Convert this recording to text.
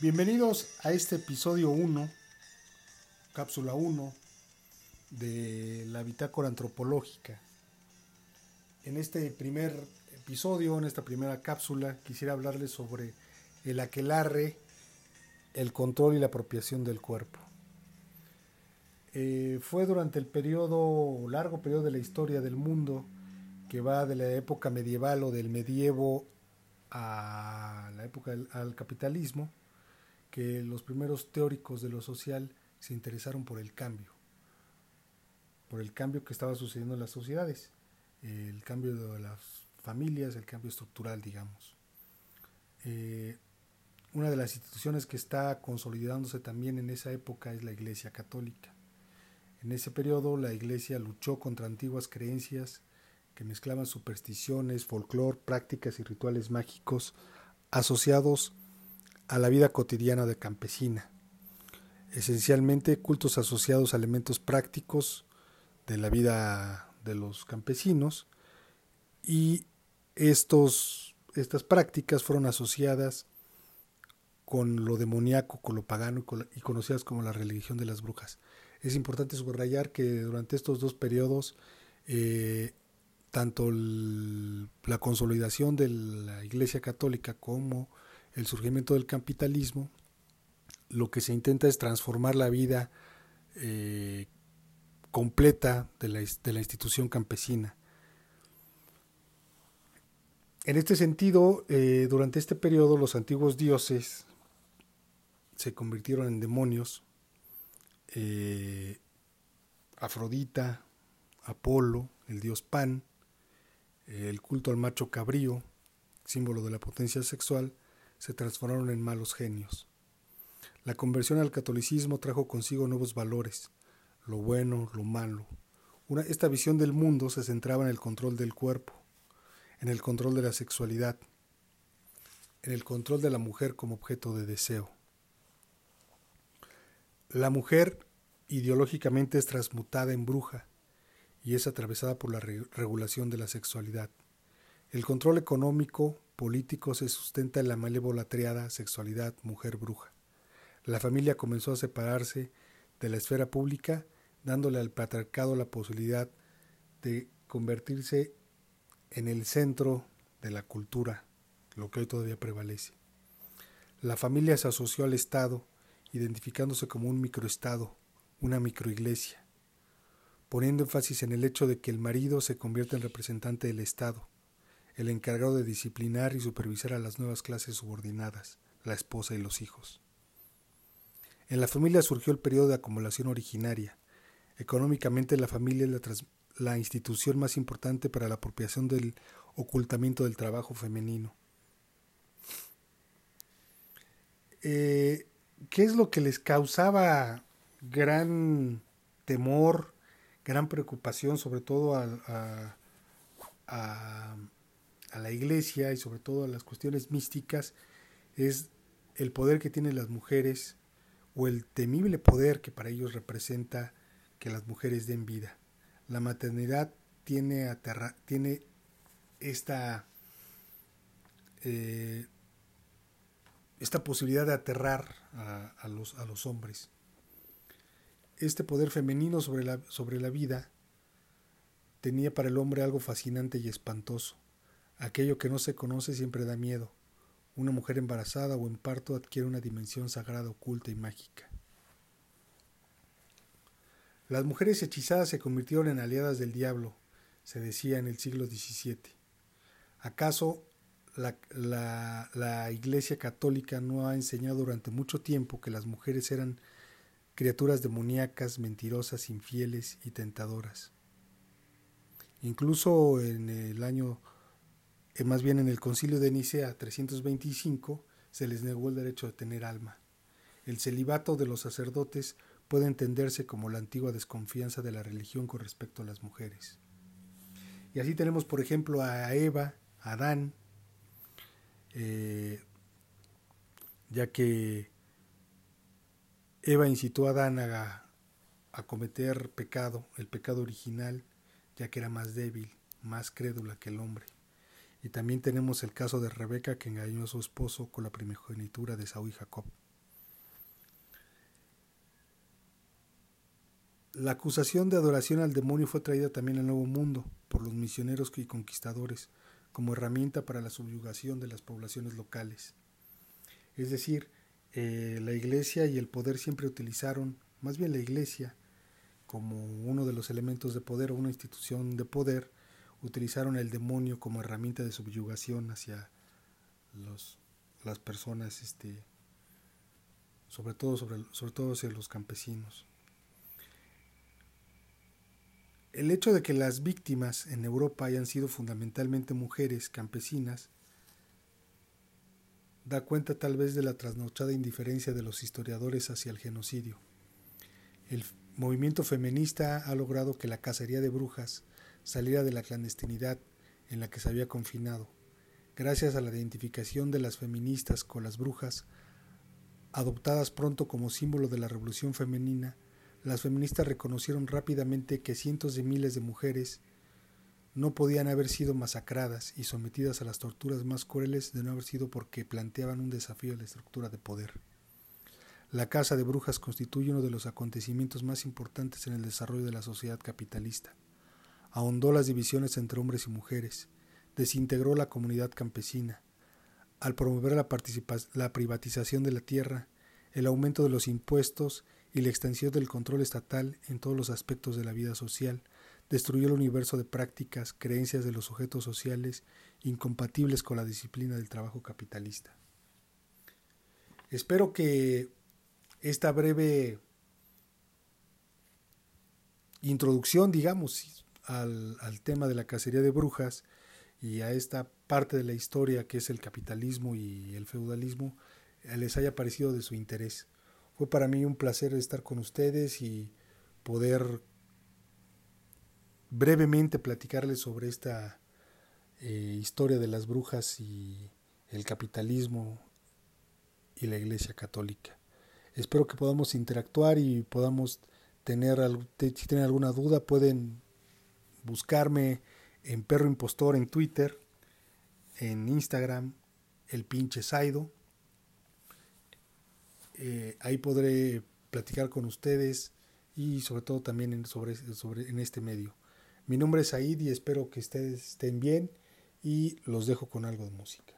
Bienvenidos a este episodio 1, cápsula 1 de la bitácora antropológica. En este primer episodio, en esta primera cápsula, quisiera hablarles sobre el aquelarre, el control y la apropiación del cuerpo. Eh, fue durante el periodo, largo periodo de la historia del mundo, que va de la época medieval o del medievo a la época del al capitalismo, que los primeros teóricos de lo social se interesaron por el cambio, por el cambio que estaba sucediendo en las sociedades, el cambio de las familias, el cambio estructural, digamos. Eh, una de las instituciones que está consolidándose también en esa época es la Iglesia Católica. En ese periodo la Iglesia luchó contra antiguas creencias que mezclaban supersticiones, folclore, prácticas y rituales mágicos asociados a la vida cotidiana de campesina. Esencialmente cultos asociados a elementos prácticos de la vida de los campesinos y estos, estas prácticas fueron asociadas con lo demoníaco, con lo pagano y conocidas como la religión de las brujas. Es importante subrayar que durante estos dos periodos, eh, tanto la consolidación de la Iglesia Católica como el surgimiento del capitalismo, lo que se intenta es transformar la vida eh, completa de la, de la, institución campesina. En este sentido, eh, durante este periodo los antiguos dioses se convirtieron en demonios. Eh, Afrodita, Apolo, el dios Pan, el culto al macho cabrío, símbolo de la potencia sexual, se transformaron en malos genios. La conversión al catolicismo trajo consigo nuevos valores, lo bueno, lo malo. Esta visión del mundo se centraba en el control del cuerpo, en el control de la sexualidad, en el control de la mujer como objeto de deseo. La mujer ideológicamente es transmutada en bruja y es atravesada por la re regulación de la sexualidad. El control económico, político se sustenta en la malévola triada sexualidad mujer-bruja. La familia comenzó a separarse de la esfera pública, dándole al patriarcado la posibilidad de convertirse en el centro de la cultura, lo que hoy todavía prevalece. La familia se asoció al Estado, identificándose como un microestado, una microiglesia, poniendo énfasis en el hecho de que el marido se convierte en representante del Estado, el encargado de disciplinar y supervisar a las nuevas clases subordinadas, la esposa y los hijos. En la familia surgió el periodo de acumulación originaria. Económicamente la familia es la, institución más importante para la apropiación del ocultamiento del trabajo femenino. Eh, ¿Qué es lo que les causaba gran temor, gran preocupación, sobre todo a, a, a, la iglesia y sobre todo a las cuestiones místicas? Es el poder que tienen las mujeres o el temible poder que para ellos representa que las mujeres den vida. La maternidad tiene, aterra, tiene esta eh, esta posibilidad de aterrar a, a, los, a, los, hombres. Este poder femenino sobre la, sobre la vida tenía para el hombre algo fascinante y espantoso. Aquello que no se conoce siempre da miedo. Una mujer embarazada o en parto adquiere una dimensión sagrada, oculta y mágica. Las mujeres hechizadas se convirtieron en aliadas del diablo, se decía en el siglo XVII. ¿Acaso la, la, la, Iglesia Católica no ha enseñado durante mucho tiempo que las mujeres eran criaturas demoníacas, mentirosas, infieles y tentadoras. Incluso en el año, eh, más bien en el concilio de Nicea 325, se les negó el derecho de tener alma. El celibato de los sacerdotes puede entenderse como la antigua desconfianza de la religión con respecto a las mujeres. Y así tenemos, por ejemplo, a Eva, a Adán, eh, ya que Eva incitó a Adán a, a, cometer pecado, el pecado original, ya que era más débil, más crédula que el hombre. Y también tenemos el caso de Rebeca que engañó a su esposo con la primogenitura de Saúl y Jacob. La acusación de adoración al demonio fue traída también al Nuevo Mundo por los misioneros y conquistadores como herramienta para la subyugación de las poblaciones locales. Es decir, eh, la iglesia y el poder siempre utilizaron, más bien la iglesia, como uno de los elementos de poder o una institución de poder, utilizaron el demonio como herramienta de subyugación hacia los, las personas, este, sobre todo, sobre, sobre todo hacia los campesinos. El hecho de que las víctimas en Europa hayan sido fundamentalmente mujeres campesinas da cuenta tal vez de la trasnochada indiferencia de los historiadores hacia el genocidio. El movimiento feminista ha logrado que la cacería de brujas saliera de la clandestinidad en la que se había confinado. Gracias a la identificación de las feministas con las brujas, adoptadas pronto como símbolo de la revolución femenina, las feministas reconocieron rápidamente que cientos de miles de mujeres no podían haber sido masacradas y sometidas a las torturas más crueles de no haber sido porque planteaban un desafío a la estructura de poder. La caza de brujas constituye uno de los acontecimientos más importantes en el desarrollo de la sociedad capitalista. Ahondó las divisiones entre hombres y mujeres, desintegró la comunidad campesina. Al promover la, privatización de la tierra, el aumento de los impuestos y la extensión del control estatal en todos los aspectos de la vida social, destruyó el universo de prácticas, creencias de los sujetos sociales incompatibles con la disciplina del trabajo capitalista. Espero que esta breve introducción, digamos, al, al, tema de la cacería de brujas y a esta parte de la historia que es el capitalismo y el feudalismo, les haya parecido de su interés. Fue para mí un placer estar con ustedes y poder brevemente platicarles sobre esta eh, historia de las brujas y el capitalismo y la Iglesia Católica. Espero que podamos interactuar y podamos tener, si tienen alguna duda, pueden buscarme en Perro Impostor en Twitter, en Instagram, el pinche Saido. Eh, ahí podré platicar con ustedes y sobre todo también sobre, sobre, en este medio. Mi nombre es Said y espero que ustedes estén bien y los dejo con algo de música.